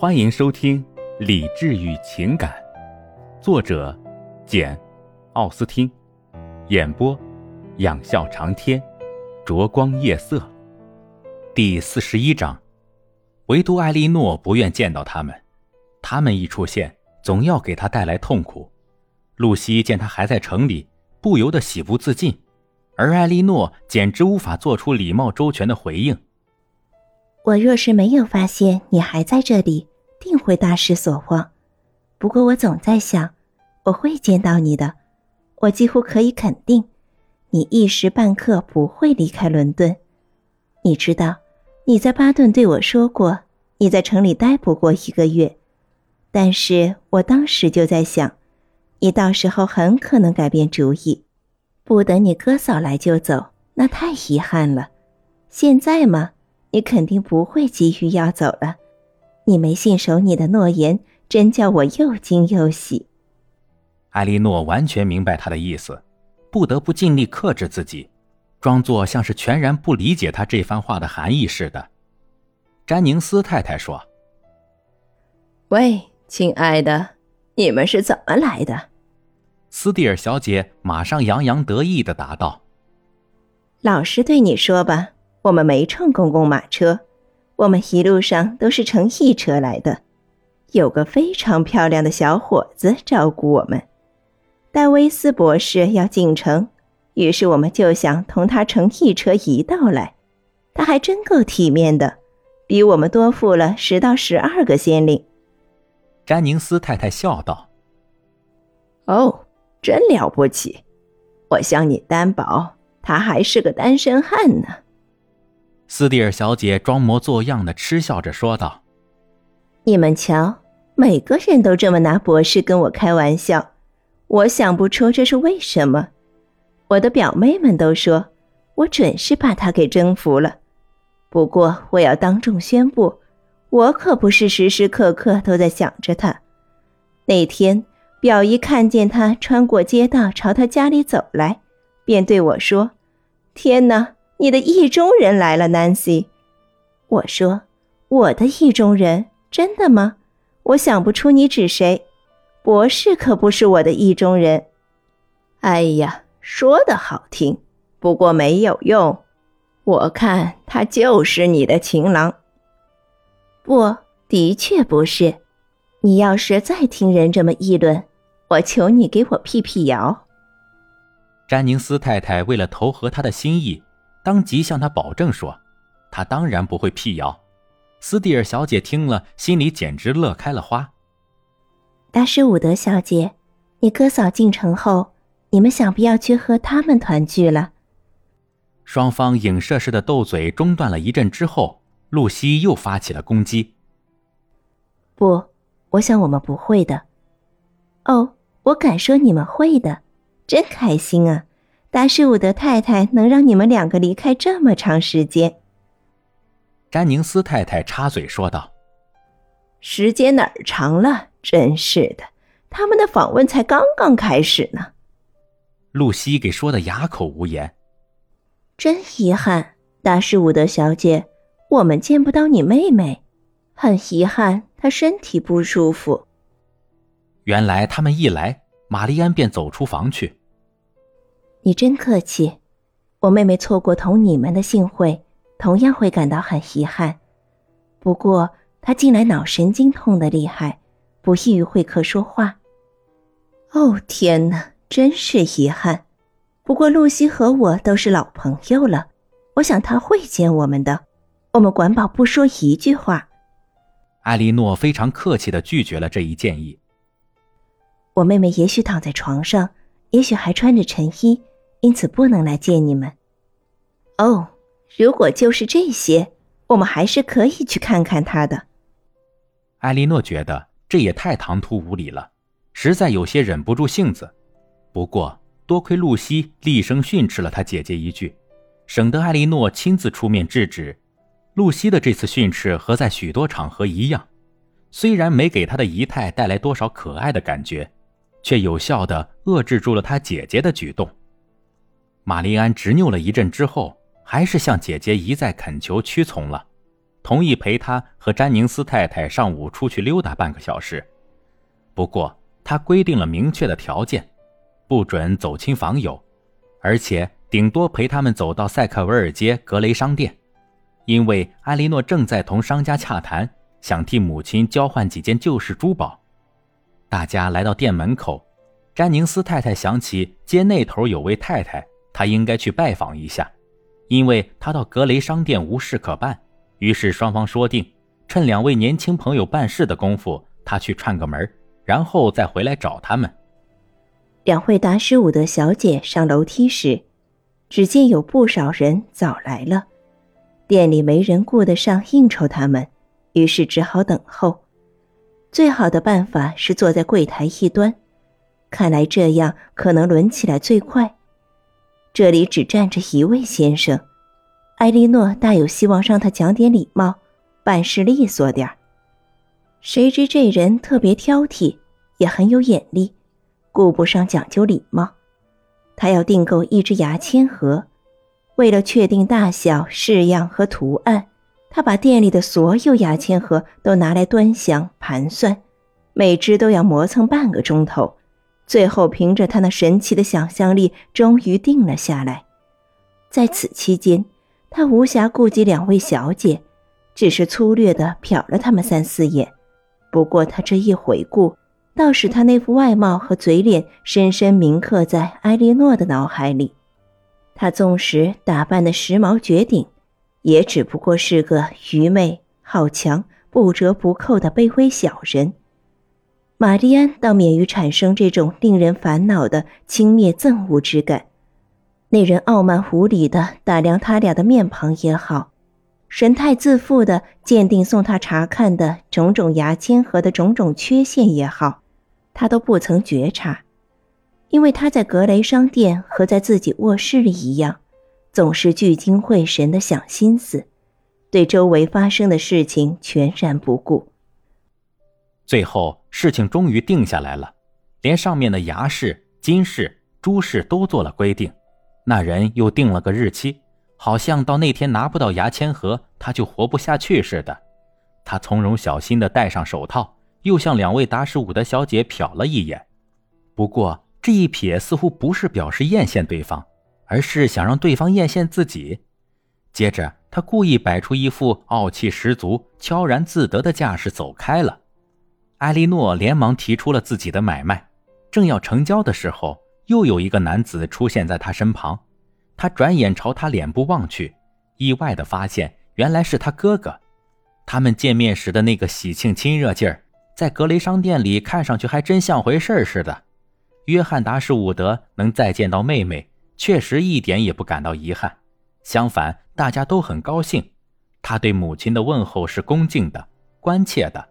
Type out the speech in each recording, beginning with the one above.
欢迎收听《理智与情感》，作者简·奥斯汀，演播仰笑长天，灼光夜色。第四十一章，唯独艾莉诺不愿见到他们，他们一出现，总要给他带来痛苦。露西见他还在城里，不由得喜不自禁，而艾莉诺简直无法做出礼貌周全的回应。我若是没有发现你还在这里，会大失所望。不过我总在想，我会见到你的。我几乎可以肯定，你一时半刻不会离开伦敦。你知道，你在巴顿对我说过，你在城里待不过一个月。但是我当时就在想，你到时候很可能改变主意，不等你哥嫂来就走，那太遗憾了。现在嘛。你肯定不会急于要走了，你没信守你的诺言，真叫我又惊又喜。艾莉诺完全明白他的意思，不得不尽力克制自己，装作像是全然不理解他这番话的含义似的。詹宁斯太太说：“喂，亲爱的，你们是怎么来的？”斯蒂尔小姐马上洋洋得意的答道：“老实对你说吧。”我们没乘公共马车，我们一路上都是乘一车来的。有个非常漂亮的小伙子照顾我们。戴维斯博士要进城，于是我们就想同他乘一车一道来。他还真够体面的，比我们多付了十到十二个先令。詹宁斯太太笑道：“哦，真了不起！我向你担保，他还是个单身汉呢。”斯蒂尔小姐装模作样的嗤笑着说道：“你们瞧，每个人都这么拿博士跟我开玩笑，我想不出这是为什么。我的表妹们都说，我准是把他给征服了。不过我要当众宣布，我可不是时时刻刻都在想着他。那天，表姨看见他穿过街道朝他家里走来，便对我说：‘天哪！’”你的意中人来了，Nancy。我说：“我的意中人，真的吗？我想不出你指谁。博士可不是我的意中人。”哎呀，说的好听，不过没有用。我看他就是你的情郎。不，的确不是。你要是再听人这么议论，我求你给我辟辟谣。詹宁斯太太为了投合他的心意。当即向他保证说：“他当然不会辟谣。”斯蒂尔小姐听了，心里简直乐开了花。大师伍德小姐，你哥嫂进城后，你们想必要去和他们团聚了。双方影射式的斗嘴中断了一阵之后，露西又发起了攻击。不，我想我们不会的。哦，我敢说你们会的，真开心啊！达什伍德太太能让你们两个离开这么长时间？詹宁斯太太插嘴说道：“时间哪儿长了？真是的，他们的访问才刚刚开始呢。”露西给说的哑口无言。真遗憾，达什伍德小姐，我们见不到你妹妹，很遗憾，她身体不舒服。原来他们一来，玛丽安便走出房去。你真客气，我妹妹错过同你们的幸会，同样会感到很遗憾。不过她近来脑神经痛的厉害，不易于会客说话。哦天哪，真是遗憾。不过露西和我都是老朋友了，我想她会见我们的。我们管保不说一句话。艾莉诺非常客气的拒绝了这一建议。我妹妹也许躺在床上，也许还穿着晨衣。因此不能来见你们。哦，如果就是这些，我们还是可以去看看他的。艾莉诺觉得这也太唐突无礼了，实在有些忍不住性子。不过多亏露西厉声训斥了她姐姐一句，省得艾莉诺亲自出面制止。露西的这次训斥和在许多场合一样，虽然没给她的仪态带来多少可爱的感觉，却有效的遏制住了她姐姐的举动。玛丽安执拗了一阵之后，还是向姐姐一再恳求屈从了。同意陪他和詹宁斯太太上午出去溜达半个小时。不过，他规定了明确的条件：不准走亲访友，而且顶多陪他们走到塞克维尔街格雷商店，因为艾莉诺正在同商家洽谈，想替母亲交换几件旧式珠宝。大家来到店门口，詹宁斯太太想起街那头有位太太，他应该去拜访一下，因为他到格雷商店无事可办。于是双方说定，趁两位年轻朋友办事的功夫，他去串个门，然后再回来找他们。两位达什伍德小姐上楼梯时，只见有不少人早来了，店里没人顾得上应酬他们，于是只好等候。最好的办法是坐在柜台一端，看来这样可能轮起来最快。这里只站着一位先生。艾莉诺大有希望让他讲点礼貌，办事利索点儿。谁知这人特别挑剔，也很有眼力，顾不上讲究礼貌。他要订购一只牙签盒，为了确定大小、式样和图案，他把店里的所有牙签盒都拿来端详盘算，每只都要磨蹭半个钟头。最后凭着他那神奇的想象力，终于定了下来。在此期间。他无暇顾及两位小姐，只是粗略地瞟了他们三四眼。不过他这一回顾，倒使他那副外貌和嘴脸深深铭刻在埃莉诺的脑海里。他纵使打扮的时髦绝顶，也只不过是个愚昧、好强、不折不扣的卑微小人。玛丽安倒免于产生这种令人烦恼的轻蔑憎恶之感。那人傲慢无礼的打量他俩的面庞也好，神态自负的鉴定送他查看的种种牙签盒的种种缺陷也好，他都不曾觉察，因为他在格雷商店和在自己卧室里一样，总是聚精会神的想心思，对周围发生的事情全然不顾。最后，事情终于定下来了，连上面的牙饰、金饰、珠饰都做了规定。那人又定了个日期，好像到那天拿不到牙签盒，他就活不下去似的。他从容小心地戴上手套，又向两位达什伍德小姐瞟了一眼。不过这一瞥似乎不是表示艳羡对方，而是想让对方艳羡自己。接着，他故意摆出一副傲气十足、悄然自得的架势走开了。艾莉诺连忙提出了自己的买卖，正要成交的时候。又有一个男子出现在他身旁，他转眼朝他脸部望去，意外的发现原来是他哥哥。他们见面时的那个喜庆亲热劲儿，在格雷商店里看上去还真像回事似的。约翰达什伍德能再见到妹妹，确实一点也不感到遗憾，相反，大家都很高兴。他对母亲的问候是恭敬的、关切的。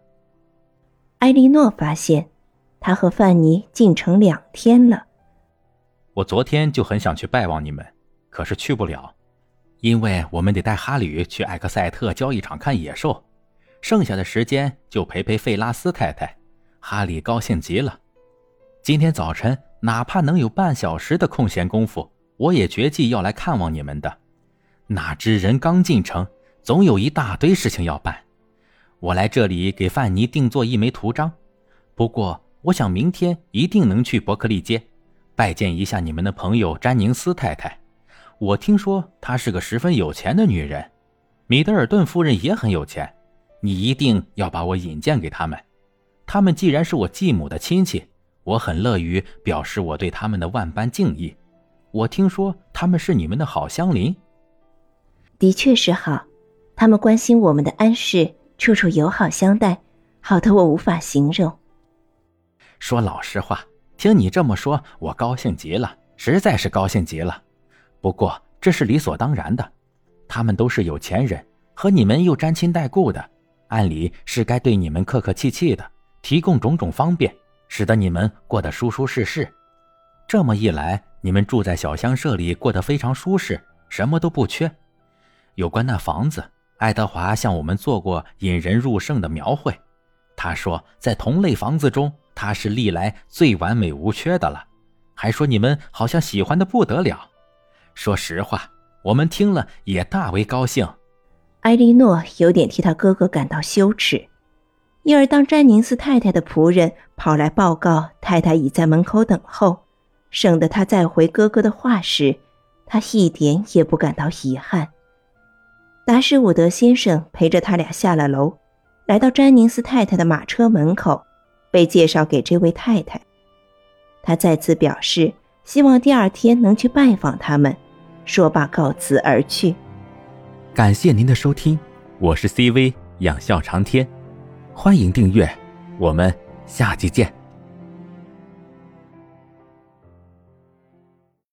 埃莉诺发现，他和范尼进城两天了。我昨天就很想去拜望你们，可是去不了，因为我们得带哈吕去艾克塞特交易场看野兽，剩下的时间就陪陪费拉斯太太。哈里高兴极了。今天早晨哪怕能有半小时的空闲功夫，我也决计要来看望你们的。哪知人刚进城，总有一大堆事情要办。我来这里给范尼定做一枚图章，不过我想明天一定能去伯克利街。拜见一下你们的朋友詹宁斯太太，我听说她是个十分有钱的女人。米德尔顿夫人也很有钱，你一定要把我引荐给他们。他们既然是我继母的亲戚，我很乐于表示我对他们的万般敬意。我听说他们是你们的好乡邻，的确是好，他们关心我们的安适，处处友好相待，好的我无法形容。说老实话。听你这么说，我高兴极了，实在是高兴极了。不过这是理所当然的，他们都是有钱人，和你们又沾亲带故的，按理是该对你们客客气气的，提供种种方便，使得你们过得舒舒适适。这么一来，你们住在小乡舍里过得非常舒适，什么都不缺。有关那房子，爱德华向我们做过引人入胜的描绘，他说在同类房子中。他是历来最完美无缺的了，还说你们好像喜欢的不得了。说实话，我们听了也大为高兴。埃莉诺有点替他哥哥感到羞耻，因而当詹宁斯太太的仆人跑来报告太太已在门口等候，省得他再回哥哥的话时，他一点也不感到遗憾。达什伍德先生陪着他俩下了楼，来到詹宁斯太太的马车门口，被介绍给这位太太。他再次表示希望第二天能去拜访他们，说罢告辞而去。感谢您的收听，我是 CV 养笑长天，欢迎订阅，我们下期见。